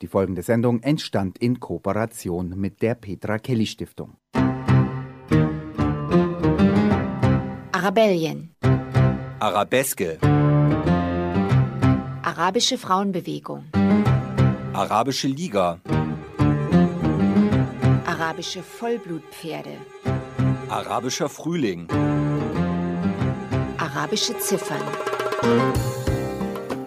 Die folgende Sendung entstand in Kooperation mit der Petra Kelly Stiftung. Arabellien. Arabeske. Arabische Frauenbewegung. Arabische Liga. Arabische Vollblutpferde. Arabischer Frühling. Arabische Ziffern.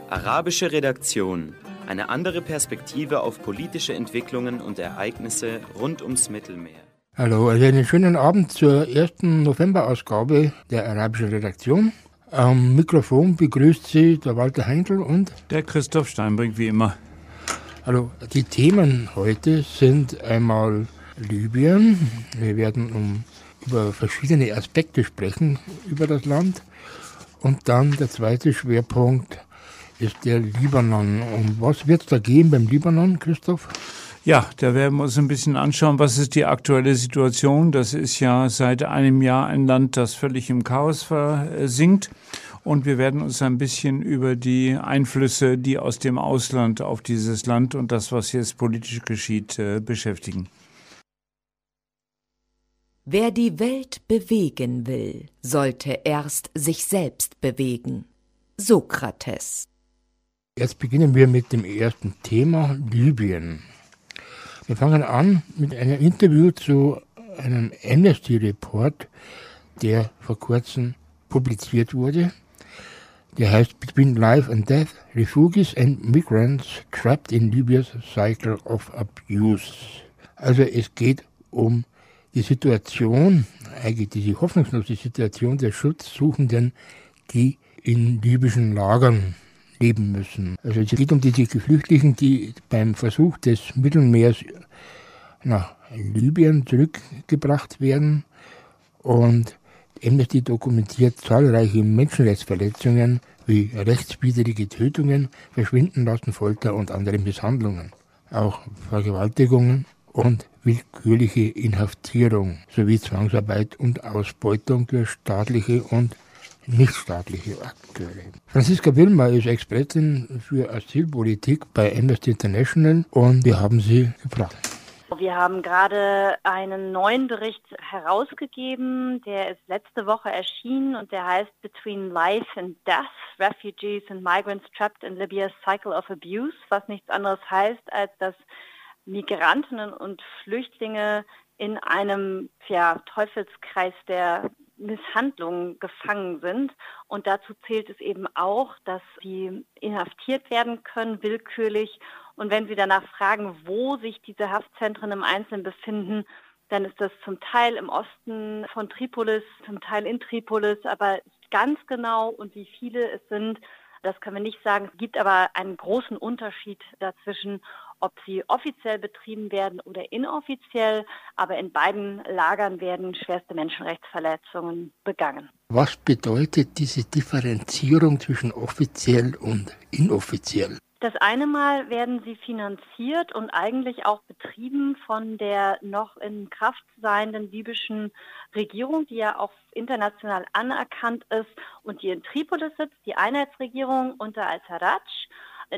Arabische Redaktion. Eine andere Perspektive auf politische Entwicklungen und Ereignisse rund ums Mittelmeer. Hallo, also einen schönen Abend zur ersten Novemberausgabe der Arabischen Redaktion. Am Mikrofon begrüßt Sie der Walter Heindl und der Christoph Steinbrink wie immer. Hallo, die Themen heute sind einmal Libyen. Wir werden um, über verschiedene Aspekte sprechen über das Land. Und dann der zweite Schwerpunkt ist der Libanon. Um was wird es da gehen beim Libanon, Christoph? Ja, da werden wir uns ein bisschen anschauen, was ist die aktuelle Situation. Das ist ja seit einem Jahr ein Land, das völlig im Chaos versinkt. Und wir werden uns ein bisschen über die Einflüsse, die aus dem Ausland auf dieses Land und das, was jetzt politisch geschieht, äh, beschäftigen. Wer die Welt bewegen will, sollte erst sich selbst bewegen. Sokrates Jetzt beginnen wir mit dem ersten Thema, Libyen. Wir fangen an mit einem Interview zu einem Amnesty-Report, der vor kurzem publiziert wurde. Der heißt Between Life and Death, Refugees and Migrants Trapped in Libya's Cycle of Abuse. Also es geht um die Situation, eigentlich diese hoffnungslose Situation der Schutzsuchenden, die in libyschen Lagern leben müssen. Also es geht um diese Geflüchteten, die beim Versuch des Mittelmeers nach Libyen zurückgebracht werden. Und Amnesty dokumentiert zahlreiche Menschenrechtsverletzungen wie rechtswidrige Tötungen, Verschwinden lassen, Folter und andere Misshandlungen. Auch Vergewaltigungen und willkürliche Inhaftierung sowie Zwangsarbeit und Ausbeutung durch staatliche und nichtstaatliche Akteure. Franziska Wilmer ist Expertin für Asylpolitik bei Amnesty International und wir haben sie gefragt. Wir haben gerade einen neuen Bericht herausgegeben, der ist letzte Woche erschienen und der heißt Between Life and Death, Refugees and Migrants Trapped in Libya's Cycle of Abuse, was nichts anderes heißt, als dass Migrantinnen und Flüchtlinge in einem ja, Teufelskreis der Misshandlungen gefangen sind. Und dazu zählt es eben auch, dass sie inhaftiert werden können, willkürlich. Und wenn Sie danach fragen, wo sich diese Haftzentren im Einzelnen befinden, dann ist das zum Teil im Osten von Tripolis, zum Teil in Tripolis, aber ganz genau und wie viele es sind, das können wir nicht sagen. Es gibt aber einen großen Unterschied dazwischen, ob sie offiziell betrieben werden oder inoffiziell. Aber in beiden Lagern werden schwerste Menschenrechtsverletzungen begangen. Was bedeutet diese Differenzierung zwischen offiziell und inoffiziell? Das eine Mal werden sie finanziert und eigentlich auch betrieben von der noch in Kraft seienden libyschen Regierung, die ja auch international anerkannt ist und die in Tripolis sitzt, die Einheitsregierung unter Al-Sarraj.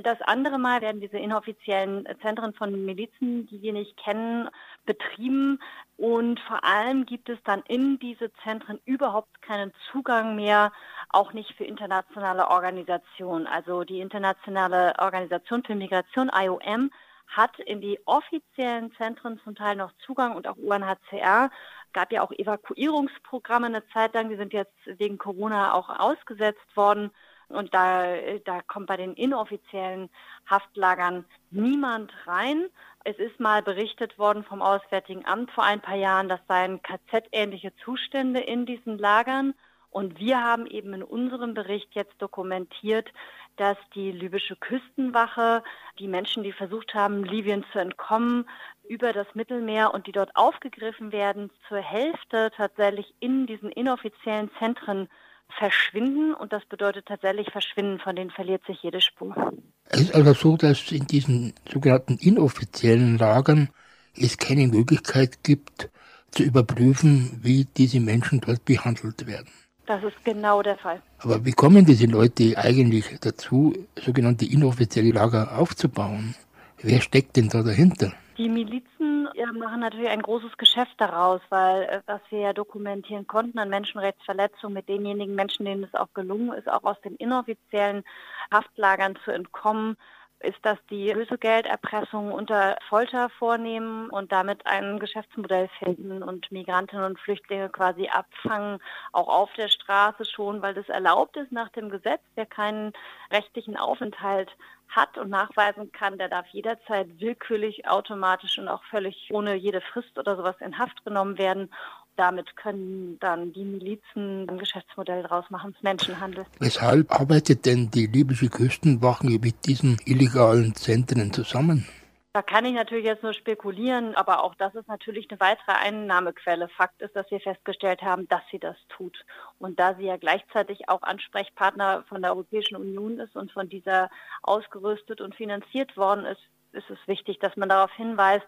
Das andere Mal werden diese inoffiziellen Zentren von Milizen, die wir nicht kennen, betrieben. Und vor allem gibt es dann in diese Zentren überhaupt keinen Zugang mehr, auch nicht für internationale Organisationen. Also die Internationale Organisation für Migration, IOM, hat in die offiziellen Zentren zum Teil noch Zugang und auch UNHCR. Gab ja auch Evakuierungsprogramme eine Zeit lang, die sind jetzt wegen Corona auch ausgesetzt worden. Und da, da kommt bei den inoffiziellen Haftlagern niemand rein. Es ist mal berichtet worden vom Auswärtigen Amt vor ein paar Jahren, das seien KZ-ähnliche Zustände in diesen Lagern. Und wir haben eben in unserem Bericht jetzt dokumentiert, dass die libysche Küstenwache die Menschen, die versucht haben, Libyen zu entkommen, über das Mittelmeer und die dort aufgegriffen werden, zur Hälfte tatsächlich in diesen inoffiziellen Zentren verschwinden und das bedeutet tatsächlich verschwinden, von denen verliert sich jede Spur. Es ist also so, dass in diesen sogenannten inoffiziellen Lagern es keine Möglichkeit gibt, zu überprüfen, wie diese Menschen dort behandelt werden. Das ist genau der Fall. Aber wie kommen diese Leute eigentlich dazu, sogenannte inoffizielle Lager aufzubauen? Wer steckt denn da dahinter? Die Milizen machen natürlich ein großes Geschäft daraus, weil äh, was wir ja dokumentieren konnten an Menschenrechtsverletzungen mit denjenigen Menschen, denen es auch gelungen ist, auch aus den inoffiziellen Haftlagern zu entkommen, ist, dass die Lösegelderpressung unter Folter vornehmen und damit ein Geschäftsmodell finden und Migrantinnen und Flüchtlinge quasi abfangen, auch auf der Straße schon, weil das erlaubt ist nach dem Gesetz, wer keinen rechtlichen Aufenthalt hat und nachweisen kann, der darf jederzeit willkürlich, automatisch und auch völlig ohne jede Frist oder sowas in Haft genommen werden damit können dann die Milizen ein Geschäftsmodell draus machen, Menschenhandel. Weshalb arbeitet denn die libysche Küstenwache mit diesen illegalen Zentren zusammen? Da kann ich natürlich jetzt nur spekulieren, aber auch das ist natürlich eine weitere Einnahmequelle. Fakt ist, dass wir festgestellt haben, dass sie das tut. Und da sie ja gleichzeitig auch Ansprechpartner von der Europäischen Union ist und von dieser ausgerüstet und finanziert worden ist, ist es wichtig, dass man darauf hinweist,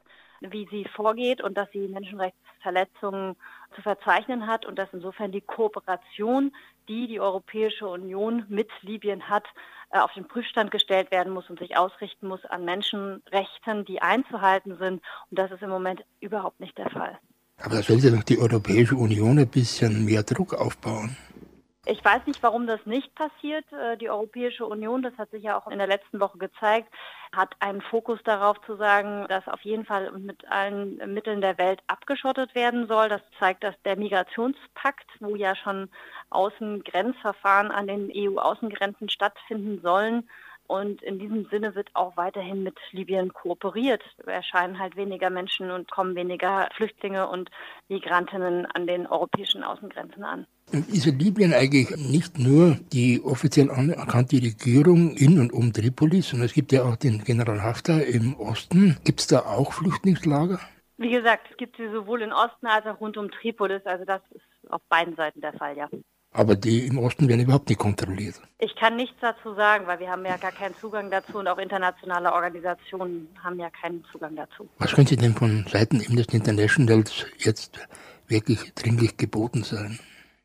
wie sie vorgeht und dass sie Menschenrechtsverletzungen zu verzeichnen hat und dass insofern die Kooperation, die die Europäische Union mit Libyen hat, äh, auf den Prüfstand gestellt werden muss und sich ausrichten muss an Menschenrechten, die einzuhalten sind. Und das ist im Moment überhaupt nicht der Fall. Aber da sollte doch die Europäische Union ein bisschen mehr Druck aufbauen. Ich weiß nicht, warum das nicht passiert. Äh, die Europäische Union, das hat sich ja auch in der letzten Woche gezeigt, hat einen Fokus darauf zu sagen, dass auf jeden Fall mit allen Mitteln der Welt abgeschottet werden soll. Das zeigt, dass der Migrationspakt, wo ja schon Außengrenzverfahren an den EU-Außengrenzen stattfinden sollen, und in diesem Sinne wird auch weiterhin mit Libyen kooperiert. Erscheinen halt weniger Menschen und kommen weniger Flüchtlinge und Migrantinnen an den europäischen Außengrenzen an. Ist Libyen eigentlich nicht nur die offiziell anerkannte Regierung in und um Tripolis, sondern es gibt ja auch den General Haftar im Osten. Gibt es da auch Flüchtlingslager? Wie gesagt, es gibt sie sowohl im Osten als auch rund um Tripolis. Also das ist auf beiden Seiten der Fall, ja. Aber die im Osten werden überhaupt nicht kontrolliert. Ich kann nichts dazu sagen, weil wir haben ja gar keinen Zugang dazu und auch internationale Organisationen haben ja keinen Zugang dazu. Was können Sie denn von Seiten Amnesty International jetzt wirklich dringlich geboten sein?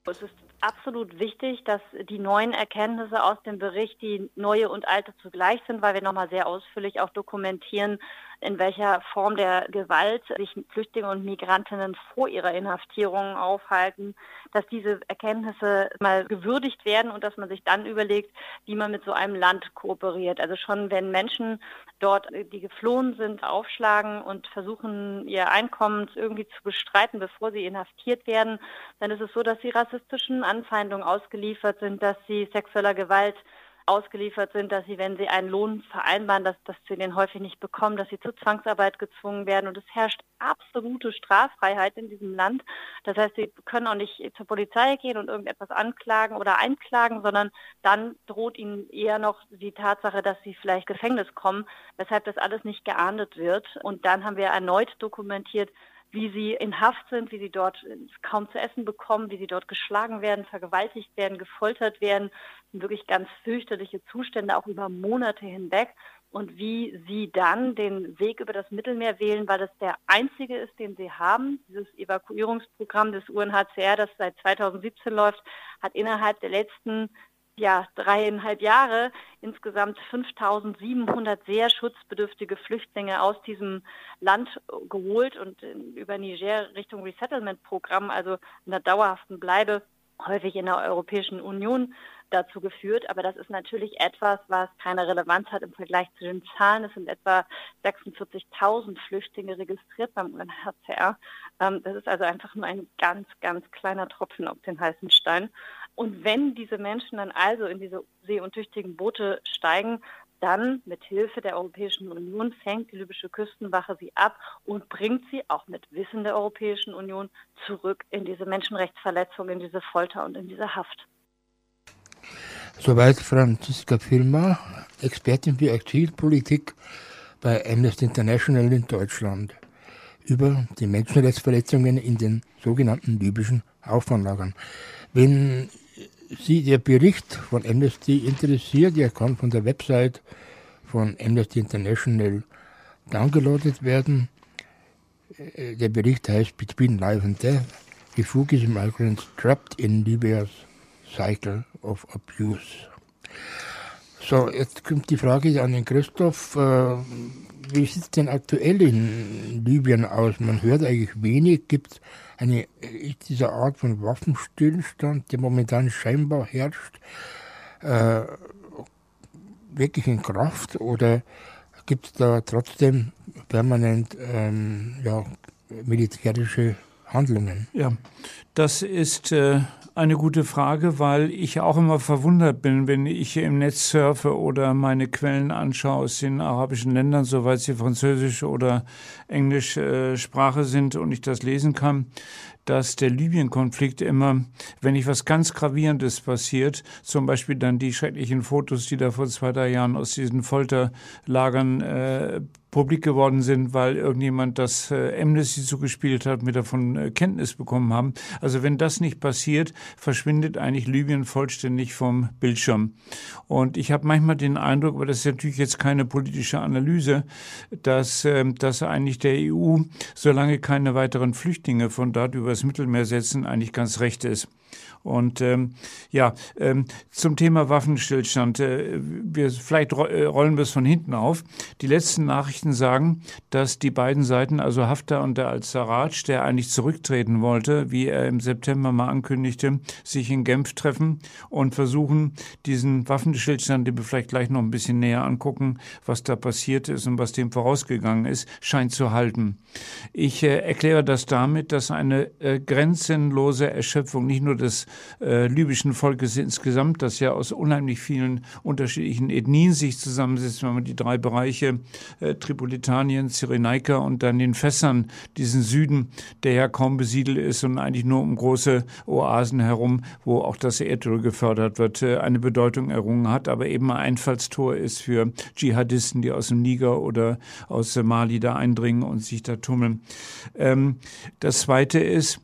Es ist absolut wichtig, dass die neuen Erkenntnisse aus dem Bericht, die neue und alte zugleich sind, weil wir nochmal sehr ausführlich auch dokumentieren, in welcher Form der Gewalt sich Flüchtlinge und Migrantinnen vor ihrer Inhaftierung aufhalten, dass diese Erkenntnisse mal gewürdigt werden und dass man sich dann überlegt, wie man mit so einem Land kooperiert. Also schon wenn Menschen dort, die geflohen sind, aufschlagen und versuchen, ihr Einkommen irgendwie zu bestreiten, bevor sie inhaftiert werden, dann ist es so, dass sie rassistischen Anfeindungen ausgeliefert sind, dass sie sexueller Gewalt ausgeliefert sind, dass sie, wenn sie einen Lohn vereinbaren, dass, dass sie den häufig nicht bekommen, dass sie zur Zwangsarbeit gezwungen werden. Und es herrscht absolute Straffreiheit in diesem Land. Das heißt, sie können auch nicht zur Polizei gehen und irgendetwas anklagen oder einklagen, sondern dann droht ihnen eher noch die Tatsache, dass sie vielleicht Gefängnis kommen, weshalb das alles nicht geahndet wird. Und dann haben wir erneut dokumentiert, wie sie in Haft sind, wie sie dort kaum zu essen bekommen, wie sie dort geschlagen werden, vergewaltigt werden, gefoltert werden. Wirklich ganz fürchterliche Zustände, auch über Monate hinweg. Und wie sie dann den Weg über das Mittelmeer wählen, weil das der einzige ist, den sie haben. Dieses Evakuierungsprogramm des UNHCR, das seit 2017 läuft, hat innerhalb der letzten ja, dreieinhalb Jahre insgesamt 5700 sehr schutzbedürftige Flüchtlinge aus diesem Land geholt und über Niger Richtung Resettlement-Programm, also in der dauerhaften Bleibe, häufig in der Europäischen Union dazu geführt. Aber das ist natürlich etwas, was keine Relevanz hat im Vergleich zu den Zahlen. Es sind etwa 46.000 Flüchtlinge registriert beim UNHCR. Ähm, das ist also einfach nur ein ganz, ganz kleiner Tropfen auf den heißen Stein. Und wenn diese Menschen dann also in diese seeuntüchtigen Boote steigen, dann mit Hilfe der Europäischen Union fängt die libysche Küstenwache sie ab und bringt sie auch mit Wissen der Europäischen Union zurück in diese Menschenrechtsverletzung, in diese Folter und in diese Haft. Soweit Franziska Filmer, Expertin für Exilpolitik bei Amnesty International in Deutschland über die Menschenrechtsverletzungen in den sogenannten libyschen Auffanglagern. Wenn Sie der Bericht von Amnesty interessiert, der kann von der Website von Amnesty International downgeloadet werden. Äh, der Bericht heißt Between Life and Death, Refugees Migrants Trapped in Libya's Cycle of Abuse. So, jetzt kommt die Frage an den Christoph. Äh, wie sieht es denn aktuell in Libyen aus? Man hört eigentlich wenig. Gibt es eine, diese Art von Waffenstillstand, der momentan scheinbar herrscht, äh, wirklich in Kraft oder gibt es da trotzdem permanent ähm, ja, militärische Handlungen? Ja, das ist äh, eine gute Frage, weil ich auch immer verwundert bin, wenn ich im Netz surfe oder meine Quellen anschaue aus den arabischen Ländern, soweit sie französisch oder englisch äh, Sprache sind und ich das lesen kann, dass der Libyen-Konflikt immer, wenn nicht was ganz Gravierendes passiert, zum Beispiel dann die schrecklichen Fotos, die da vor zwei, drei Jahren aus diesen Folterlagern äh, publik geworden sind, weil irgendjemand das äh, Amnesty zugespielt hat, mit davon äh, Kenntnis bekommen haben. Also wenn das nicht passiert, verschwindet eigentlich Libyen vollständig vom Bildschirm. Und ich habe manchmal den Eindruck, aber das ist natürlich jetzt keine politische Analyse, dass, äh, dass eigentlich der EU, solange keine weiteren Flüchtlinge von dort übers Mittelmeer setzen, eigentlich ganz recht ist. Und ähm, ja, ähm, zum Thema Waffenstillstand. Äh, wir, vielleicht äh, rollen wir es von hinten auf. Die letzten Nachrichten sagen, dass die beiden Seiten, also Haftar und der Al-Sarraj, der eigentlich zurücktreten wollte, wie er im September mal ankündigte, sich in Genf treffen und versuchen, diesen Waffenstillstand, den wir vielleicht gleich noch ein bisschen näher angucken, was da passiert ist und was dem vorausgegangen ist, scheint zu halten. Ich äh, erkläre das damit, dass eine äh, grenzenlose Erschöpfung nicht nur des äh, libyschen Volkes insgesamt, das ja aus unheimlich vielen unterschiedlichen Ethnien sich zusammensetzt, wenn man die drei Bereiche äh, Tripolitanien, Cyrenaika und dann den Fässern, diesen Süden, der ja kaum besiedelt ist und eigentlich nur um große Oasen herum, wo auch das Erdöl gefördert wird, äh, eine Bedeutung errungen hat, aber eben ein Einfallstor ist für Dschihadisten, die aus dem Niger oder aus Mali da eindringen und sich da tummeln. Ähm, das Zweite ist,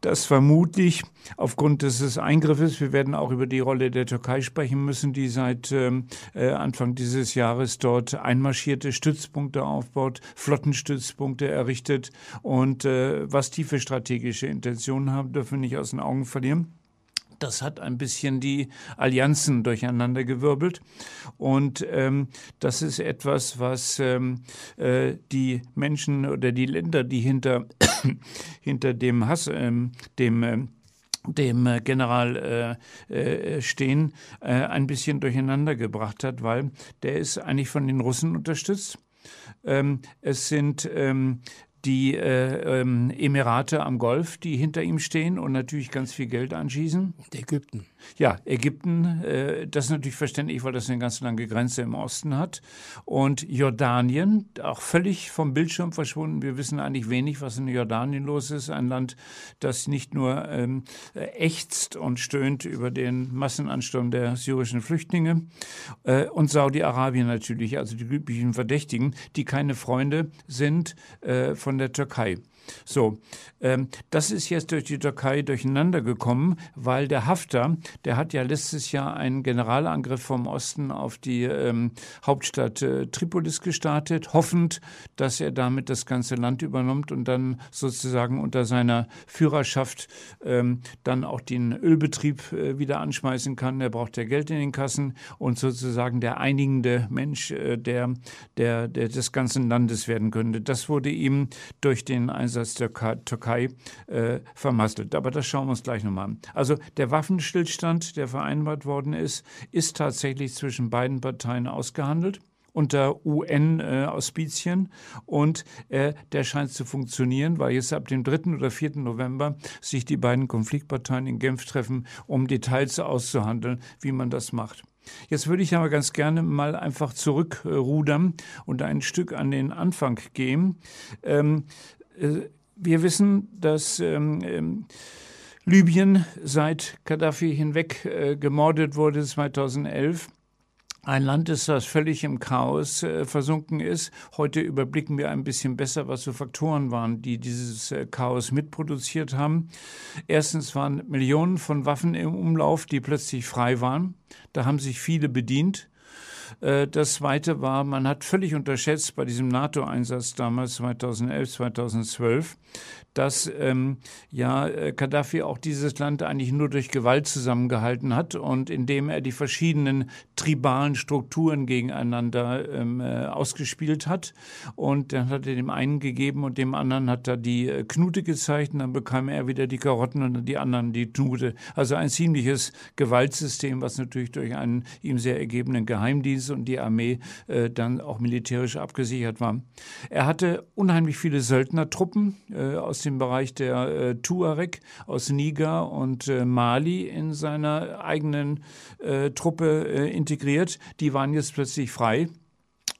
dass vermutlich aufgrund dieses Eingriffes, wir werden auch über die Rolle der Türkei sprechen müssen, die seit ähm, äh, Anfang dieses Jahres dort einmarschierte, Stützpunkte aufbaut, Flottenstützpunkte errichtet und äh, was tiefe strategische Intentionen haben, dürfen wir nicht aus den Augen verlieren. Das hat ein bisschen die Allianzen durcheinander gewirbelt. Und ähm, das ist etwas, was ähm, äh, die Menschen oder die Länder, die hinter, hinter dem Hass, ähm, dem äh, dem äh, General äh, äh, stehen, äh, ein bisschen durcheinander gebracht hat, weil der ist eigentlich von den Russen unterstützt. Ähm, es sind ähm, die äh, ähm, Emirate am Golf, die hinter ihm stehen und natürlich ganz viel Geld anschießen. Und Ägypten. Ja, Ägypten, äh, das ist natürlich verständlich, weil das eine ganz lange Grenze im Osten hat. Und Jordanien, auch völlig vom Bildschirm verschwunden. Wir wissen eigentlich wenig, was in Jordanien los ist. Ein Land, das nicht nur ähm, ächzt und stöhnt über den Massenansturm der syrischen Flüchtlinge. Äh, und Saudi-Arabien natürlich, also die üblichen Verdächtigen, die keine Freunde sind äh, von der Türkei. So, ähm, das ist jetzt durch die Türkei durcheinander gekommen, weil der Haftar, der hat ja letztes Jahr einen Generalangriff vom Osten auf die ähm, Hauptstadt äh, Tripolis gestartet, hoffend, dass er damit das ganze Land übernimmt und dann sozusagen unter seiner Führerschaft ähm, dann auch den Ölbetrieb äh, wieder anschmeißen kann. Er braucht ja Geld in den Kassen und sozusagen der einigende Mensch äh, der, der, der des ganzen Landes werden könnte. Das wurde ihm durch den Einsatz Einsatz der Türkei äh, vermasselt. Aber das schauen wir uns gleich nochmal an. Also der Waffenstillstand, der vereinbart worden ist, ist tatsächlich zwischen beiden Parteien ausgehandelt unter UN-Auspizien äh, und äh, der scheint zu funktionieren, weil jetzt ab dem 3. oder 4. November sich die beiden Konfliktparteien in Genf treffen, um Details auszuhandeln, wie man das macht. Jetzt würde ich aber ganz gerne mal einfach zurückrudern und ein Stück an den Anfang gehen. Ähm, äh, wir wissen, dass ähm, ähm, Libyen seit Gaddafi hinweg äh, gemordet wurde 2011. Ein Land ist, das völlig im Chaos äh, versunken ist. Heute überblicken wir ein bisschen besser, was so Faktoren waren, die dieses äh, Chaos mitproduziert haben. Erstens waren Millionen von Waffen im Umlauf, die plötzlich frei waren. Da haben sich viele bedient. Äh, das zweite war, man hat völlig unterschätzt bei diesem NATO-Einsatz damals 2011, 2012, dass ähm, ja äh, Gaddafi auch dieses Land eigentlich nur durch Gewalt zusammengehalten hat und indem er die verschiedenen tribalen Strukturen gegeneinander ähm, äh, ausgespielt hat und dann hat er dem einen gegeben und dem anderen hat er die äh, Knute gezeigt und dann bekam er wieder die Karotten und die anderen die Knute. Also ein ziemliches Gewaltsystem, was natürlich durch einen ihm sehr ergebenen Geheimdienst und die Armee äh, dann auch militärisch abgesichert war. Er hatte unheimlich viele Söldnertruppen äh, aus dem Bereich der äh, Tuareg aus Niger und äh, Mali in seiner eigenen äh, Truppe äh, integriert. Die waren jetzt plötzlich frei.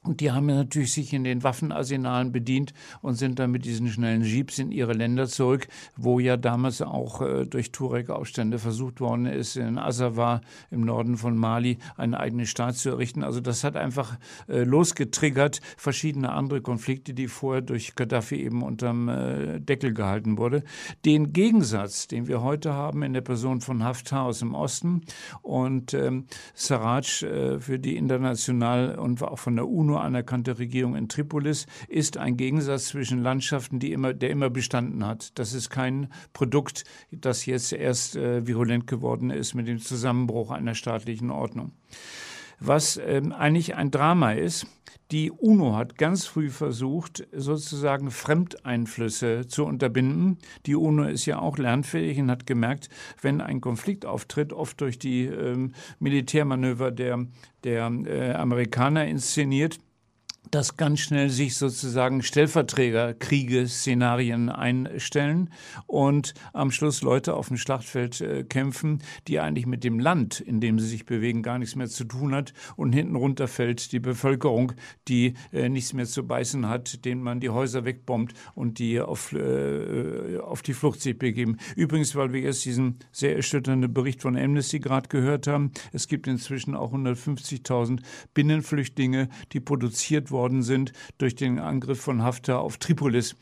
Und die haben natürlich sich in den Waffenarsenalen bedient und sind dann mit diesen schnellen Jeeps in ihre Länder zurück, wo ja damals auch äh, durch Tuareg-Aufstände versucht worden ist, in Azawar im Norden von Mali einen eigenen Staat zu errichten. Also das hat einfach äh, losgetriggert verschiedene andere Konflikte, die vorher durch Gaddafi eben unterm äh, Deckel gehalten wurde. Den Gegensatz, den wir heute haben in der Person von Haftar aus dem Osten und ähm, Sarraj äh, für die international und auch von der UNO UNO anerkannte Regierung in Tripolis ist ein Gegensatz zwischen Landschaften, die immer, der immer bestanden hat. Das ist kein Produkt, das jetzt erst äh, virulent geworden ist mit dem Zusammenbruch einer staatlichen Ordnung. Was ähm, eigentlich ein Drama ist, die UNO hat ganz früh versucht, sozusagen Fremdeinflüsse zu unterbinden. Die UNO ist ja auch lernfähig und hat gemerkt, wenn ein Konflikt auftritt, oft durch die ähm, Militärmanöver der, der äh, Amerikaner inszeniert, dass ganz schnell sich sozusagen Stellverträgerkriege-Szenarien einstellen und am Schluss Leute auf dem Schlachtfeld äh, kämpfen, die eigentlich mit dem Land, in dem sie sich bewegen, gar nichts mehr zu tun hat und hinten runterfällt die Bevölkerung, die äh, nichts mehr zu beißen hat, denen man die Häuser wegbombt und die auf, äh, auf die Flucht sich begeben. Übrigens, weil wir jetzt diesen sehr erschütternden Bericht von Amnesty gerade gehört haben, es gibt inzwischen auch 150.000 Binnenflüchtlinge, die produziert worden worden sind durch den Angriff von Haftar auf Tripolis.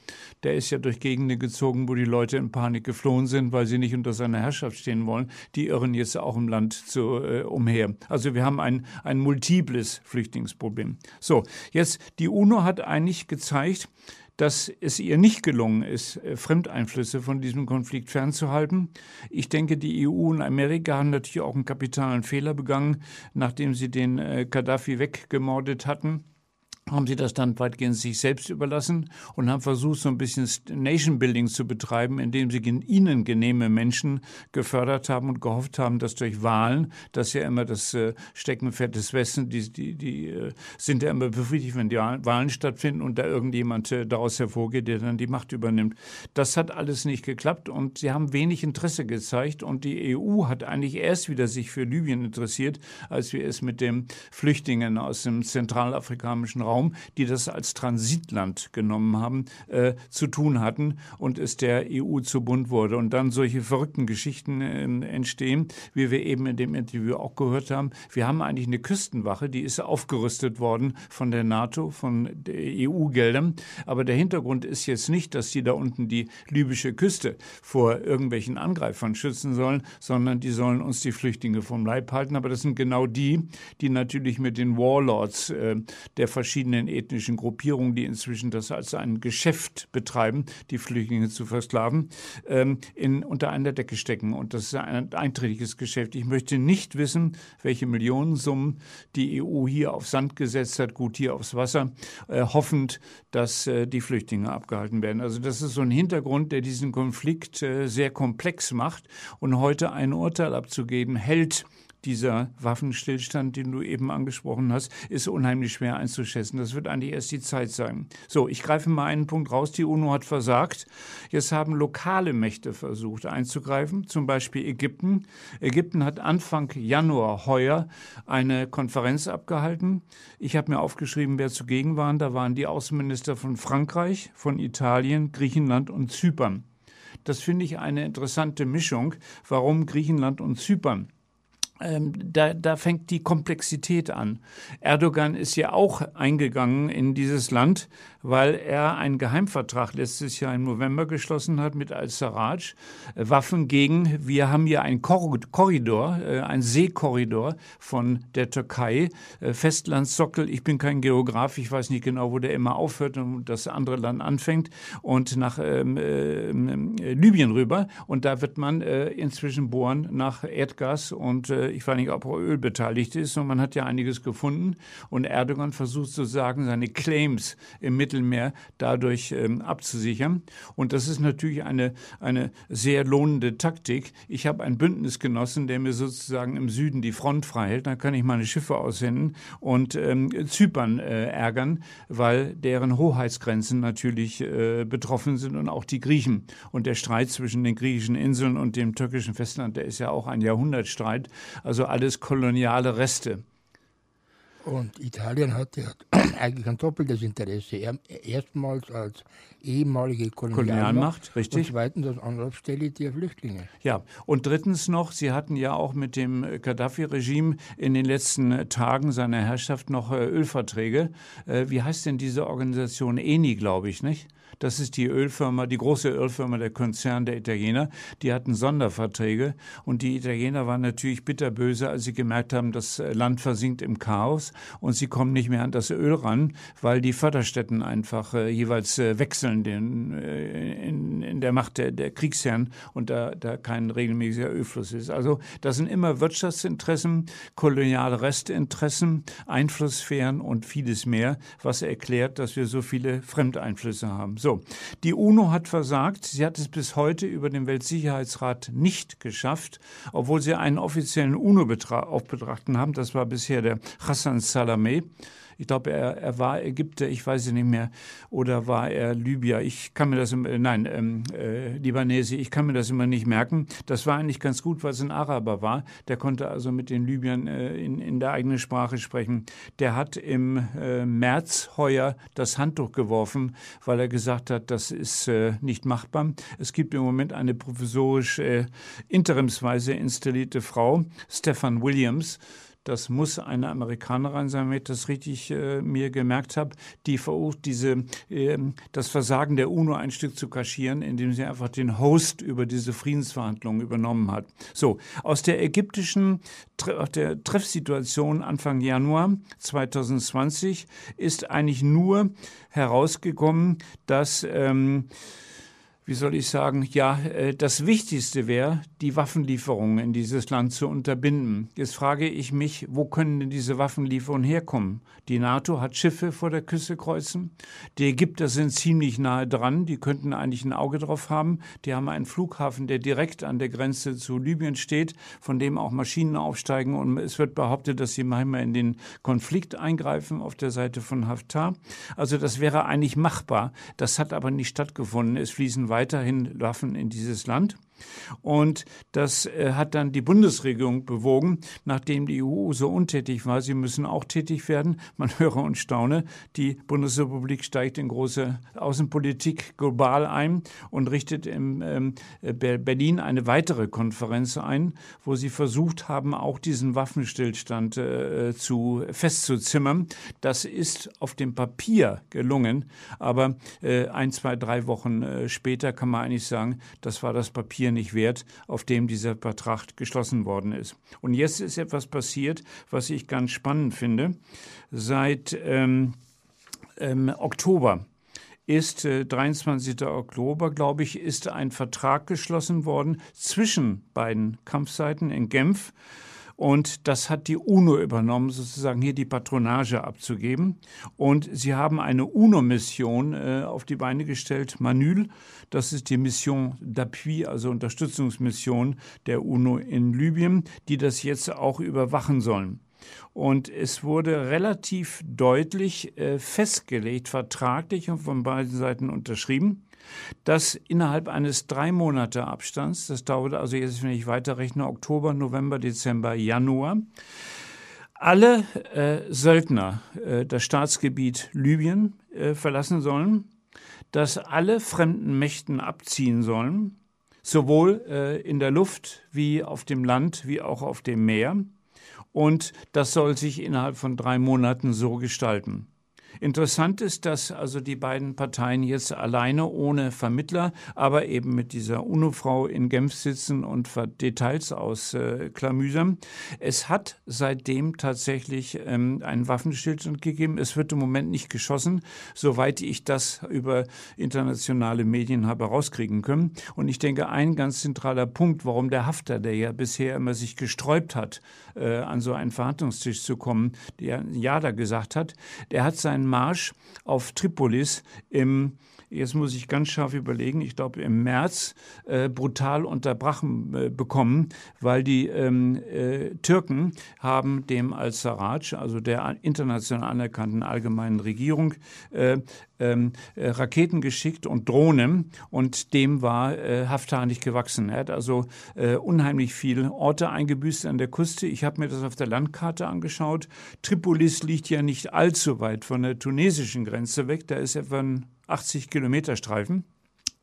Der ist ja durch Gegenden gezogen, wo die Leute in Panik geflohen sind, weil sie nicht unter seiner Herrschaft stehen wollen. Die irren jetzt auch im Land zu, äh, umher. Also wir haben ein, ein multiples Flüchtlingsproblem. So, jetzt die UNO hat eigentlich gezeigt, dass es ihr nicht gelungen ist, äh, Fremdeinflüsse von diesem Konflikt fernzuhalten. Ich denke, die EU und Amerika haben natürlich auch einen kapitalen Fehler begangen, nachdem sie den äh, Gaddafi weggemordet hatten haben sie das dann weitgehend sich selbst überlassen und haben versucht, so ein bisschen Nation Building zu betreiben, indem sie ihnen genehme Menschen gefördert haben und gehofft haben, dass durch Wahlen, das ja immer das äh, Steckenpferd des Westens, die, die, die äh, sind ja immer befriedigt, wenn die Wahlen stattfinden und da irgendjemand äh, daraus hervorgeht, der dann die Macht übernimmt. Das hat alles nicht geklappt und sie haben wenig Interesse gezeigt und die EU hat eigentlich erst wieder sich für Libyen interessiert, als wir es mit den Flüchtlingen aus dem zentralafrikanischen Raum Raum, die das als Transitland genommen haben, äh, zu tun hatten und es der EU zu bunt wurde. Und dann solche verrückten Geschichten äh, entstehen, wie wir eben in dem Interview auch gehört haben. Wir haben eigentlich eine Küstenwache, die ist aufgerüstet worden von der NATO, von EU-Geldern. Aber der Hintergrund ist jetzt nicht, dass die da unten die libysche Küste vor irgendwelchen Angreifern schützen sollen, sondern die sollen uns die Flüchtlinge vom Leib halten. Aber das sind genau die, die natürlich mit den Warlords äh, der verschiedenen verschiedenen ethnischen Gruppierungen, die inzwischen das als ein Geschäft betreiben, die Flüchtlinge zu versklaven, ähm, in, unter einer Decke stecken. Und das ist ein einträgliches Geschäft. Ich möchte nicht wissen, welche Millionensummen die EU hier auf Sand gesetzt hat, gut hier aufs Wasser, äh, hoffend, dass äh, die Flüchtlinge abgehalten werden. Also das ist so ein Hintergrund, der diesen Konflikt äh, sehr komplex macht. Und heute ein Urteil abzugeben, hält dieser Waffenstillstand, den du eben angesprochen hast, ist unheimlich schwer einzuschätzen. Das wird eigentlich erst die Zeit sein. So, ich greife mal einen Punkt raus. Die UNO hat versagt. Jetzt haben lokale Mächte versucht einzugreifen, zum Beispiel Ägypten. Ägypten hat Anfang Januar heuer eine Konferenz abgehalten. Ich habe mir aufgeschrieben, wer zugegen waren. Da waren die Außenminister von Frankreich, von Italien, Griechenland und Zypern. Das finde ich eine interessante Mischung. Warum Griechenland und Zypern? Ähm, da, da fängt die Komplexität an. Erdogan ist ja auch eingegangen in dieses Land, weil er einen Geheimvertrag letztes Jahr im November geschlossen hat mit Al-Sarraj. Äh, Waffen gegen, wir haben hier einen Korridor, äh, einen Seekorridor von der Türkei, äh, Festlandssockel. Ich bin kein Geograf, ich weiß nicht genau, wo der immer aufhört und das andere Land anfängt und nach ähm, äh, Libyen rüber. Und da wird man äh, inzwischen bohren nach Erdgas und äh, ich weiß nicht, ob Öl beteiligt ist. Und man hat ja einiges gefunden. Und Erdogan versucht sozusagen seine Claims im Mittelmeer dadurch ähm, abzusichern. Und das ist natürlich eine, eine sehr lohnende Taktik. Ich habe einen Bündnisgenossen, der mir sozusagen im Süden die Front frei hält. Dann kann ich meine Schiffe aussenden und ähm, Zypern äh, ärgern, weil deren Hoheitsgrenzen natürlich äh, betroffen sind und auch die Griechen. Und der Streit zwischen den griechischen Inseln und dem türkischen Festland, der ist ja auch ein Jahrhundertstreit. Also alles koloniale Reste. Und Italien hatte eigentlich ein doppeltes Interesse. Erstmals als ehemalige Kolonialmacht, Kolonialmacht richtig. und zweitens als Anlaufstelle der Flüchtlinge. Ja, und drittens noch, Sie hatten ja auch mit dem Gaddafi-Regime in den letzten Tagen seiner Herrschaft noch äh, Ölverträge. Äh, wie heißt denn diese Organisation? ENI, glaube ich, nicht? Das ist die Ölfirma, die große Ölfirma, der Konzern der Italiener. Die hatten Sonderverträge und die Italiener waren natürlich bitterböse, als sie gemerkt haben, das Land versinkt im Chaos und sie kommen nicht mehr an das Öl ran, weil die Förderstätten einfach äh, jeweils äh, wechseln den, äh, in, in, der Macht der, der Kriegsherren und da, da kein regelmäßiger Ölfluss ist. Also das sind immer Wirtschaftsinteressen, koloniale Restinteressen, Einflusssphären und vieles mehr, was erklärt, dass wir so viele Fremdeinflüsse haben. So, die UNO hat versagt. Sie hat es bis heute über den Weltsicherheitsrat nicht geschafft, obwohl sie einen offiziellen UNO-Aufbetrachten haben. Das war bisher der Hassan Salameh. Ich glaube, er, er war Ägypter, ich weiß es nicht mehr, oder war er Libyer. Ich kann mir das, immer, nein, ähm, äh, Libanese, ich kann mir das immer nicht merken. Das war eigentlich ganz gut, weil es ein Araber war. Der konnte also mit den Libyern äh, in, in der eigenen Sprache sprechen. Der hat im äh, März heuer das Handtuch geworfen, weil er gesagt hat, das ist äh, nicht machbar. Es gibt im Moment eine provisorisch äh, interimsweise installierte Frau, Stefan Williams, das muss eine Amerikanerin sein, wenn ich das richtig äh, mir gemerkt habe, die versucht, diese, äh, das Versagen der UNO ein Stück zu kaschieren, indem sie einfach den Host über diese Friedensverhandlungen übernommen hat. So, aus der ägyptischen der Treffsituation Anfang Januar 2020 ist eigentlich nur herausgekommen, dass ähm, wie soll ich sagen, ja, äh, das Wichtigste wäre, die Waffenlieferungen in dieses Land zu unterbinden. Jetzt frage ich mich, wo können denn diese Waffenlieferungen herkommen? Die NATO hat Schiffe vor der Küste kreuzen. Die Ägypter sind ziemlich nahe dran. Die könnten eigentlich ein Auge drauf haben. Die haben einen Flughafen, der direkt an der Grenze zu Libyen steht, von dem auch Maschinen aufsteigen. Und es wird behauptet, dass sie manchmal in den Konflikt eingreifen auf der Seite von Haftar. Also das wäre eigentlich machbar. Das hat aber nicht stattgefunden. Es fließen weiter weiterhin Waffen in dieses Land. Und das äh, hat dann die Bundesregierung bewogen, nachdem die EU so untätig war, sie müssen auch tätig werden. Man höre und staune, die Bundesrepublik steigt in große Außenpolitik global ein und richtet in ähm, Berlin eine weitere Konferenz ein, wo sie versucht haben, auch diesen Waffenstillstand äh, zu festzuzimmern. Das ist auf dem Papier gelungen, aber äh, ein, zwei, drei Wochen später kann man eigentlich sagen, das war das Papier Papier nicht wert, auf dem dieser Vertrag geschlossen worden ist. Und jetzt ist etwas passiert, was ich ganz spannend finde. Seit ähm, ähm, Oktober ist äh, 23. Oktober, glaube ich, ist ein Vertrag geschlossen worden zwischen beiden Kampfseiten in Genf und das hat die UNO übernommen, sozusagen hier die Patronage abzugeben. Und sie haben eine UNO-Mission äh, auf die Beine gestellt, Manül. Das ist die Mission d'appui, also Unterstützungsmission der UNO in Libyen, die das jetzt auch überwachen sollen. Und es wurde relativ deutlich äh, festgelegt, vertraglich und von beiden Seiten unterschrieben, dass innerhalb eines drei Monate Abstands, das dauert also jetzt, wenn ich weiterrechne, Oktober, November, Dezember, Januar, alle äh, Söldner äh, das Staatsgebiet Libyen äh, verlassen sollen, dass alle fremden Mächten abziehen sollen, sowohl äh, in der Luft wie auf dem Land wie auch auf dem Meer. Und das soll sich innerhalb von drei Monaten so gestalten. Interessant ist, dass also die beiden Parteien jetzt alleine ohne Vermittler, aber eben mit dieser UNO-Frau in Genf sitzen und Details ausklamüsern. Äh, es hat seitdem tatsächlich ähm, einen Waffenstillstand gegeben. Es wird im Moment nicht geschossen, soweit ich das über internationale Medien habe rauskriegen können. Und ich denke, ein ganz zentraler Punkt, warum der Hafter, der ja bisher immer sich gesträubt hat, äh, an so einen Verhandlungstisch zu kommen, der Ja da gesagt hat, der hat seinen Marsch auf Tripolis im jetzt muss ich ganz scharf überlegen, ich glaube im März äh, brutal unterbrochen äh, bekommen, weil die ähm, äh, Türken haben dem Al-Sarraj, also der international anerkannten allgemeinen Regierung, äh, ähm, äh, Raketen geschickt und Drohnen und dem war äh, Haftar nicht gewachsen. Er hat also äh, unheimlich viele Orte eingebüßt an der Küste. Ich habe mir das auf der Landkarte angeschaut. Tripolis liegt ja nicht allzu weit von der tunesischen Grenze weg. Da ist etwa ein 80 Kilometer Streifen.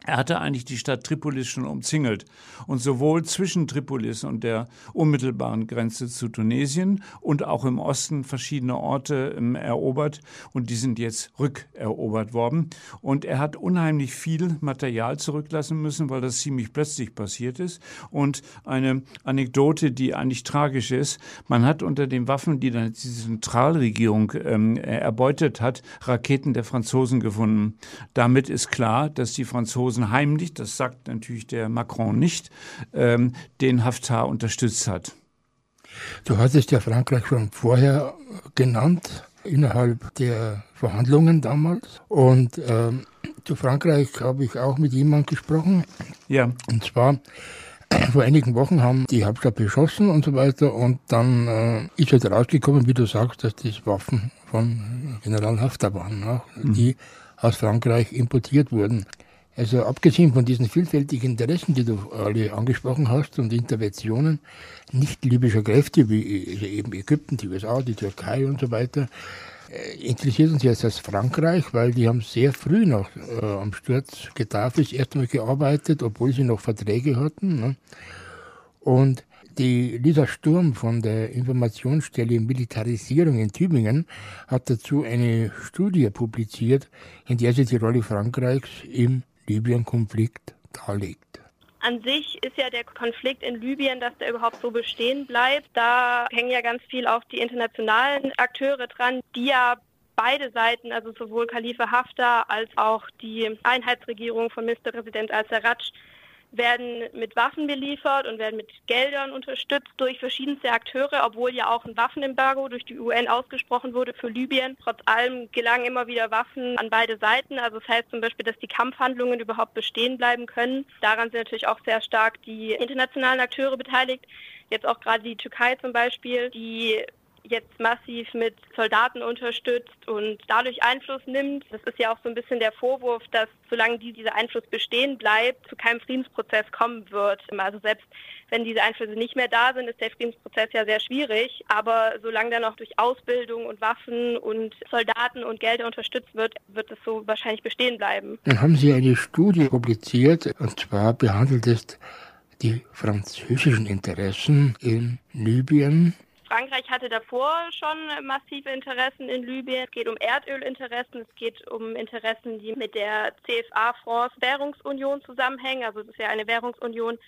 Er hatte eigentlich die Stadt Tripolis schon umzingelt und sowohl zwischen Tripolis und der unmittelbaren Grenze zu Tunesien und auch im Osten verschiedene Orte ähm, erobert und die sind jetzt rückerobert worden. Und er hat unheimlich viel Material zurücklassen müssen, weil das ziemlich plötzlich passiert ist. Und eine Anekdote, die eigentlich tragisch ist, man hat unter den Waffen, die dann die Zentralregierung ähm, erbeutet hat, Raketen der Franzosen gefunden. Damit ist klar, dass die Franzosen Franzosen heimlich, das sagt natürlich der Macron nicht, ähm, den Haftar unterstützt hat. Du hattest ja Frankreich schon vorher genannt, innerhalb der Verhandlungen damals. Und ähm, zu Frankreich habe ich auch mit jemandem gesprochen. Ja. Und zwar vor einigen Wochen haben die Hauptstadt beschossen und so weiter. Und dann äh, ist halt rausgekommen, wie du sagst, dass das Waffen von General Haftar waren, ne? mhm. die aus Frankreich importiert wurden. Also abgesehen von diesen vielfältigen Interessen, die du alle angesprochen hast und Interventionen nicht libyscher Kräfte wie also eben Ägypten, die USA, die Türkei und so weiter, äh, interessiert uns jetzt als Frankreich, weil die haben sehr früh noch äh, am Sturz Gaddafis erstmal gearbeitet, obwohl sie noch Verträge hatten. Ne? Und die Lisa Sturm von der Informationsstelle Militarisierung in Tübingen hat dazu eine Studie publiziert, in der sie die Rolle Frankreichs im Libyen-Konflikt darlegt. An sich ist ja der Konflikt in Libyen, dass der überhaupt so bestehen bleibt. Da hängen ja ganz viel auch die internationalen Akteure dran, die ja beide Seiten, also sowohl Khalifa Haftar als auch die Einheitsregierung von Ministerpräsident al-Sarraj, werden mit Waffen beliefert und werden mit Geldern unterstützt durch verschiedenste Akteure, obwohl ja auch ein Waffenembargo durch die UN ausgesprochen wurde für Libyen. Trotz allem gelangen immer wieder Waffen an beide Seiten. Also das heißt zum Beispiel, dass die Kampfhandlungen überhaupt bestehen bleiben können. Daran sind natürlich auch sehr stark die internationalen Akteure beteiligt. Jetzt auch gerade die Türkei zum Beispiel, die jetzt massiv mit Soldaten unterstützt und dadurch Einfluss nimmt. Das ist ja auch so ein bisschen der Vorwurf, dass solange die, dieser Einfluss bestehen bleibt, zu keinem Friedensprozess kommen wird. Also selbst wenn diese Einflüsse nicht mehr da sind, ist der Friedensprozess ja sehr schwierig. Aber solange der noch durch Ausbildung und Waffen und Soldaten und Gelder unterstützt wird, wird es so wahrscheinlich bestehen bleiben. Dann haben Sie eine Studie publiziert, und zwar behandelt es die französischen Interessen in Libyen Frankreich hatte davor schon massive Interessen in Libyen. Es geht um Erdölinteressen, es geht um Interessen, die mit der CFA-France-Währungsunion zusammenhängen. Also es ist ja eine Währungsunion,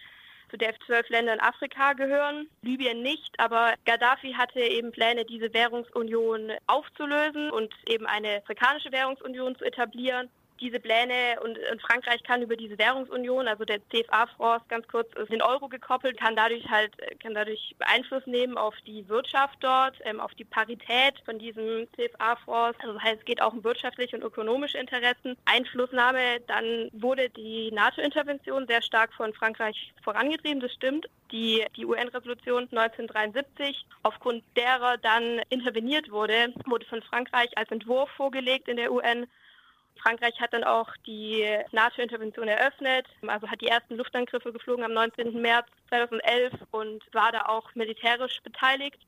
zu der zwölf Länder in Afrika gehören, Libyen nicht, aber Gaddafi hatte eben Pläne, diese Währungsunion aufzulösen und eben eine afrikanische Währungsunion zu etablieren diese Pläne und, und, Frankreich kann über diese Währungsunion, also der CFA-France ganz kurz, den Euro gekoppelt, kann dadurch halt, kann dadurch Einfluss nehmen auf die Wirtschaft dort, ähm, auf die Parität von diesem CFA-France. Also das heißt, es geht auch um wirtschaftliche und ökonomische Interessen. Einflussnahme, dann wurde die NATO-Intervention sehr stark von Frankreich vorangetrieben, das stimmt. Die, die UN-Resolution 1973, aufgrund derer dann interveniert wurde, wurde von Frankreich als Entwurf vorgelegt in der UN Frankreich hat dann auch die NATO-Intervention eröffnet, also hat die ersten Luftangriffe geflogen am 19. März 2011 und war da auch militärisch beteiligt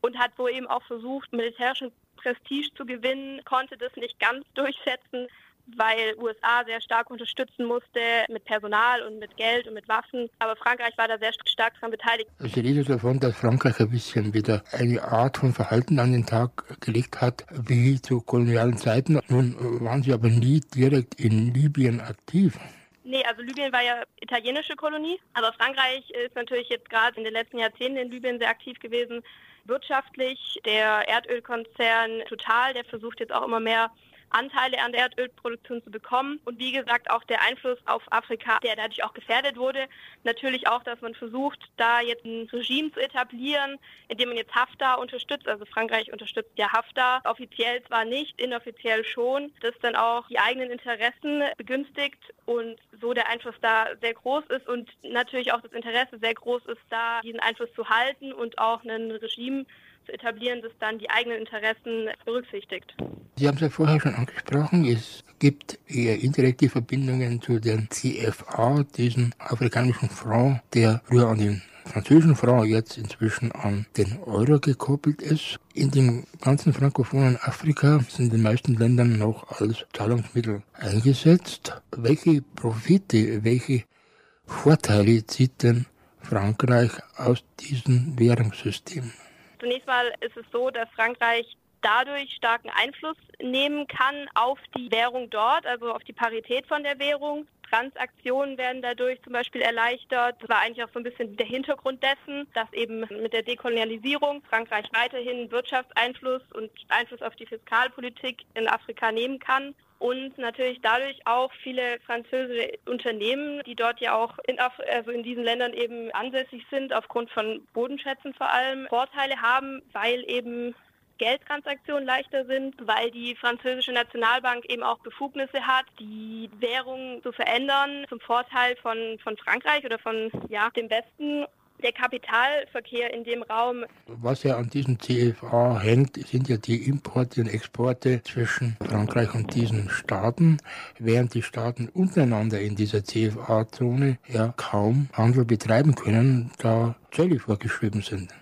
und hat wohl eben auch versucht, militärischen Prestige zu gewinnen, konnte das nicht ganz durchsetzen, weil USA sehr stark unterstützen musste mit Personal und mit Geld und mit Waffen. Aber Frankreich war da sehr stark daran beteiligt. Also ich rede davon, dass Frankreich ein bisschen wieder eine Art von Verhalten an den Tag gelegt hat, wie zu kolonialen Zeiten. Nun waren sie aber nie direkt in Libyen aktiv. Nee, also Libyen war ja italienische Kolonie, aber Frankreich ist natürlich jetzt gerade in den letzten Jahrzehnten in Libyen sehr aktiv gewesen. Wirtschaftlich, der Erdölkonzern Total, der versucht jetzt auch immer mehr Anteile an der Erdölproduktion zu bekommen. Und wie gesagt, auch der Einfluss auf Afrika, der dadurch auch gefährdet wurde. Natürlich auch, dass man versucht, da jetzt ein Regime zu etablieren, indem man jetzt Haftar unterstützt. Also Frankreich unterstützt ja Haftar. Offiziell zwar nicht, inoffiziell schon. Das dann auch die eigenen Interessen begünstigt und so der Einfluss da sehr groß ist und natürlich auch das Interesse sehr groß ist, da diesen Einfluss zu halten und auch ein Regime zu etablieren, das dann die eigenen Interessen berücksichtigt. Sie haben es ja vorher schon angesprochen, es gibt eher indirekte Verbindungen zu den CFA, diesem afrikanischen Franc, der früher an den französischen Franc jetzt inzwischen an den Euro gekoppelt ist. In dem ganzen frankophonen Afrika sind in den meisten Ländern noch als Zahlungsmittel eingesetzt. Welche Profite, welche Vorteile zieht denn Frankreich aus diesem Währungssystem? Zunächst mal ist es so, dass Frankreich dadurch starken Einfluss nehmen kann auf die Währung dort, also auf die Parität von der Währung. Transaktionen werden dadurch zum Beispiel erleichtert. Das war eigentlich auch so ein bisschen der Hintergrund dessen, dass eben mit der Dekolonialisierung Frankreich weiterhin Wirtschaftseinfluss und Einfluss auf die Fiskalpolitik in Afrika nehmen kann. Und natürlich dadurch auch viele französische Unternehmen, die dort ja auch in, Af also in diesen Ländern eben ansässig sind, aufgrund von Bodenschätzen vor allem, Vorteile haben, weil eben Geldtransaktionen leichter sind, weil die französische Nationalbank eben auch Befugnisse hat, die Währung zu verändern zum Vorteil von, von Frankreich oder von ja, dem Westen der Kapitalverkehr in dem Raum. Was ja an diesem CFA hängt, sind ja die Importe und Exporte zwischen Frankreich und diesen Staaten, während die Staaten untereinander in dieser CFA-Zone ja kaum Handel betreiben können, da Zölle vorgeschrieben sind.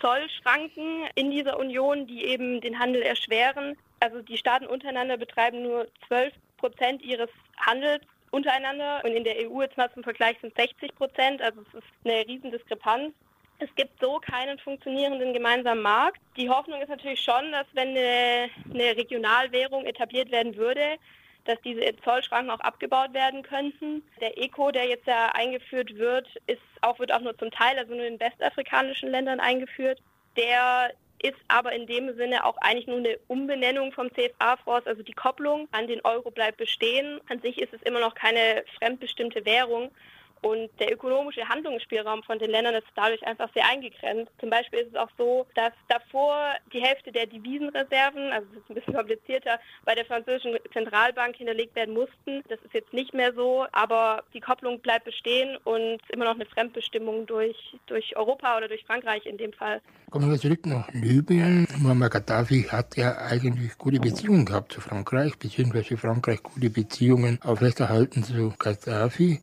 Zollschranken in dieser Union, die eben den Handel erschweren. Also die Staaten untereinander betreiben nur 12 Prozent ihres Handels untereinander und in der EU jetzt mal zum Vergleich sind 60 Prozent. Also es ist eine Riesendiskrepanz. Es gibt so keinen funktionierenden gemeinsamen Markt. Die Hoffnung ist natürlich schon, dass wenn eine, eine Regionalwährung etabliert werden würde, dass diese Zollschranken auch abgebaut werden könnten. Der ECO, der jetzt ja eingeführt wird, ist auch, wird auch nur zum Teil, also nur in westafrikanischen Ländern eingeführt. Der ist aber in dem Sinne auch eigentlich nur eine Umbenennung vom CFA-Fonds, also die Kopplung an den Euro bleibt bestehen. An sich ist es immer noch keine fremdbestimmte Währung. Und der ökonomische Handlungsspielraum von den Ländern ist dadurch einfach sehr eingegrenzt. Zum Beispiel ist es auch so, dass davor die Hälfte der Devisenreserven, also das ist ein bisschen komplizierter, bei der französischen Zentralbank hinterlegt werden mussten. Das ist jetzt nicht mehr so, aber die Kopplung bleibt bestehen und immer noch eine Fremdbestimmung durch, durch Europa oder durch Frankreich in dem Fall. Kommen wir zurück nach Libyen. Muammar Gaddafi hat ja eigentlich gute Beziehungen gehabt zu Frankreich, beziehungsweise Frankreich gute Beziehungen aufrechterhalten zu Gaddafi.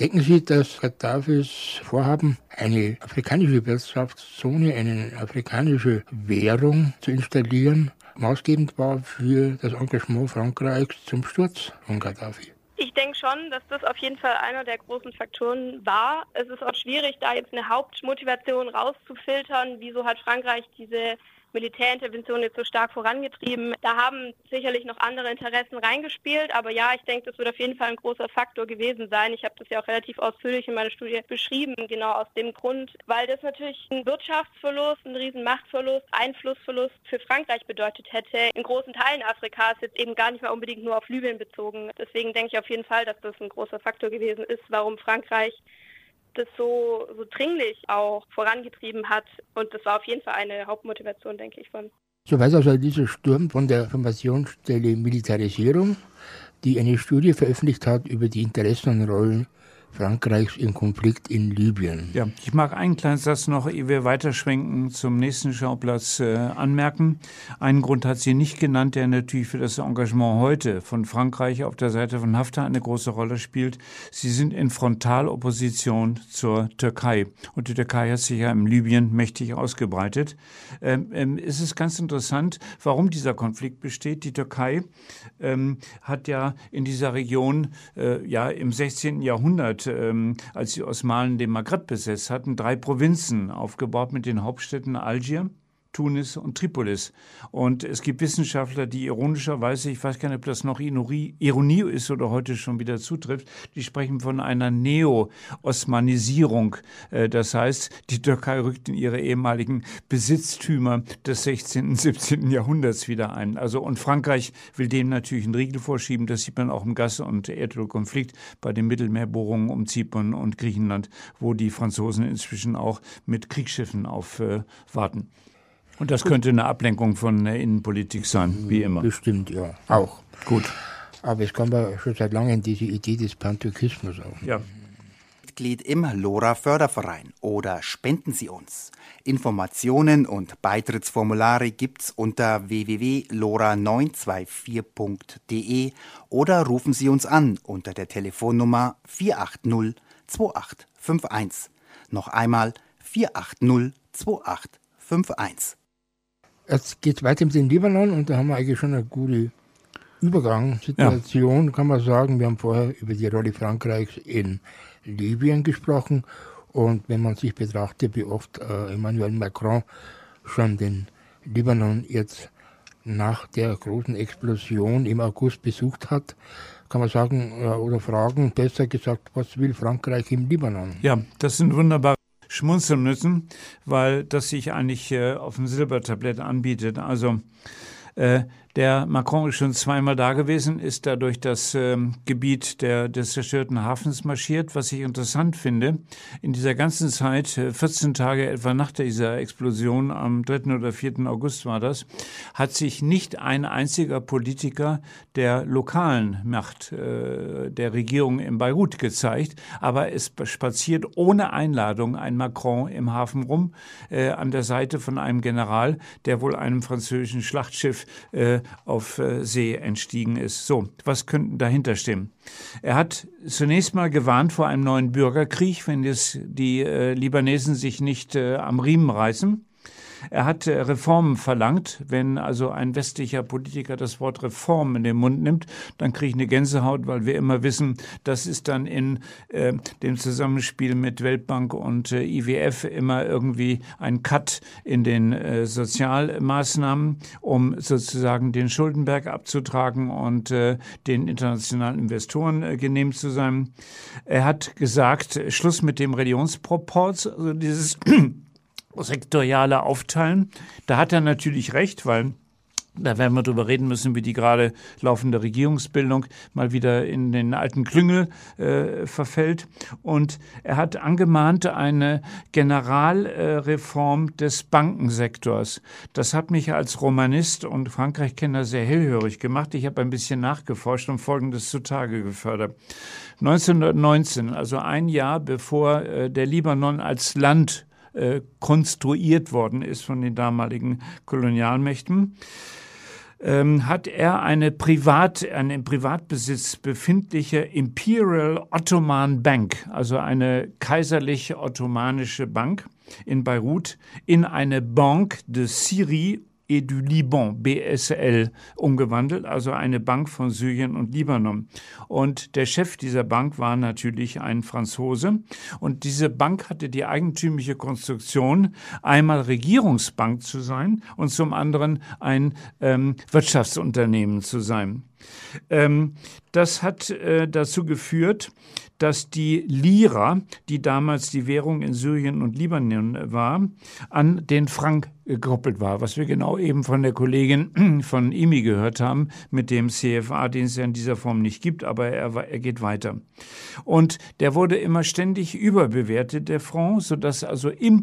Denken Sie, dass Gaddafis Vorhaben, eine afrikanische Wirtschaftszone, eine afrikanische Währung zu installieren, maßgebend war für das Engagement Frankreichs zum Sturz von Gaddafi? Ich denke schon, dass das auf jeden Fall einer der großen Faktoren war. Es ist auch schwierig, da jetzt eine Hauptmotivation rauszufiltern. Wieso hat Frankreich diese Militärintervention jetzt so stark vorangetrieben. Da haben sicherlich noch andere Interessen reingespielt, aber ja, ich denke, das wird auf jeden Fall ein großer Faktor gewesen sein. Ich habe das ja auch relativ ausführlich in meiner Studie beschrieben, genau aus dem Grund, weil das natürlich ein Wirtschaftsverlust, ein riesen Machtverlust, Einflussverlust für Frankreich bedeutet hätte. In großen Teilen Afrikas jetzt eben gar nicht mehr unbedingt nur auf Libyen bezogen. Deswegen denke ich auf jeden Fall, dass das ein großer Faktor gewesen ist, warum Frankreich das so, so dringlich auch vorangetrieben hat. Und das war auf jeden Fall eine Hauptmotivation, denke ich, von. So weiß also dieser Sturm von der Informationsstelle Militarisierung, die eine Studie veröffentlicht hat über die Interessen und Rollen Frankreichs im Konflikt in Libyen. Ja, ich mag einen kleinen Satz noch, ehe wir weiterschwenken zum nächsten Schauplatz äh, anmerken. Einen Grund hat sie nicht genannt, der natürlich für das Engagement heute von Frankreich auf der Seite von Haftar eine große Rolle spielt. Sie sind in Frontalopposition zur Türkei. Und die Türkei hat sich ja im Libyen mächtig ausgebreitet. Ähm, ähm, es ist ganz interessant, warum dieser Konflikt besteht. Die Türkei ähm, hat ja in dieser Region äh, ja im 16. Jahrhundert ähm, als die Osmanen den Maghreb besetzt hatten, drei Provinzen aufgebaut mit den Hauptstädten Algier, Tunis und Tripolis. Und es gibt Wissenschaftler, die ironischerweise, ich weiß gar nicht, ob das noch Ironie ist oder heute schon wieder zutrifft, die sprechen von einer Neo-Osmanisierung. Äh, das heißt, die Türkei rückt in ihre ehemaligen Besitztümer des 16. und 17. Jahrhunderts wieder ein. Also, und Frankreich will dem natürlich einen Riegel vorschieben. Das sieht man auch im Gas- und Erdölkonflikt bei den Mittelmeerbohrungen um Zypern und Griechenland, wo die Franzosen inzwischen auch mit Kriegsschiffen aufwarten. Und das könnte eine Ablenkung von der Innenpolitik sein, wie immer. Bestimmt, ja. Auch. Gut. Aber es kommt ja schon seit langem diese Idee des Panturkismus auf. Ja. Mitglied im LoRa Förderverein oder spenden Sie uns. Informationen und Beitrittsformulare gibt's unter www.lora924.de oder rufen Sie uns an unter der Telefonnummer 480 2851. Noch einmal 480 2851. Jetzt geht es weiter mit dem Libanon und da haben wir eigentlich schon eine gute Übergangssituation, ja. kann man sagen. Wir haben vorher über die Rolle Frankreichs in Libyen gesprochen und wenn man sich betrachtet, wie oft äh, Emmanuel Macron schon den Libanon jetzt nach der großen Explosion im August besucht hat, kann man sagen äh, oder fragen, besser gesagt, was will Frankreich im Libanon? Ja, das sind wunderbare schmunzeln müssen, weil das sich eigentlich äh, auf dem Silbertablett anbietet. Also äh, der Macron ist schon zweimal da gewesen, ist da durch das ähm, Gebiet der, des zerstörten Hafens marschiert. Was ich interessant finde, in dieser ganzen Zeit, 14 äh, Tage etwa nach dieser Explosion, am 3. oder 4. August war das, hat sich nicht ein einziger Politiker der lokalen Macht, äh, der Regierung in Beirut gezeigt. Aber es spaziert ohne Einladung ein Macron im Hafen rum, äh, an der Seite von einem General, der wohl einem französischen Schlachtschiff äh, auf äh, See entstiegen ist. So, was könnte dahinter stimmen? Er hat zunächst mal gewarnt vor einem neuen Bürgerkrieg, wenn es die äh, Libanesen sich nicht äh, am Riemen reißen. Er hat äh, Reformen verlangt. Wenn also ein westlicher Politiker das Wort Reform in den Mund nimmt, dann kriege ich eine Gänsehaut, weil wir immer wissen, das ist dann in äh, dem Zusammenspiel mit Weltbank und äh, IWF immer irgendwie ein Cut in den äh, Sozialmaßnahmen, um sozusagen den Schuldenberg abzutragen und äh, den internationalen Investoren äh, genehm zu sein. Er hat gesagt, Schluss mit dem Religionsproporz, also dieses sektoriale Aufteilen. Da hat er natürlich recht, weil da werden wir drüber reden müssen, wie die gerade laufende Regierungsbildung mal wieder in den alten Klüngel äh, verfällt. Und er hat angemahnt eine Generalreform äh, des Bankensektors. Das hat mich als Romanist und Frankreich-Kenner sehr hellhörig gemacht. Ich habe ein bisschen nachgeforscht und Folgendes zutage gefördert. 1919, also ein Jahr bevor äh, der Libanon als Land äh, konstruiert worden ist von den damaligen Kolonialmächten, ähm, hat er eine Privat, eine im Privatbesitz befindliche Imperial Ottoman Bank, also eine kaiserliche ottomanische Bank in Beirut, in eine Banque de Syrie et du Liban, BSL, umgewandelt, also eine Bank von Syrien und Libanon. Und der Chef dieser Bank war natürlich ein Franzose. Und diese Bank hatte die eigentümliche Konstruktion, einmal Regierungsbank zu sein und zum anderen ein ähm, Wirtschaftsunternehmen zu sein. Ähm, das hat äh, dazu geführt, dass die Lira, die damals die Währung in Syrien und Libanon war, an den Frank gekoppelt war, was wir genau eben von der Kollegin von IMI gehört haben, mit dem CFA, den es ja in dieser Form nicht gibt, aber er, er geht weiter. Und der wurde immer ständig überbewertet, der Franc, sodass also Import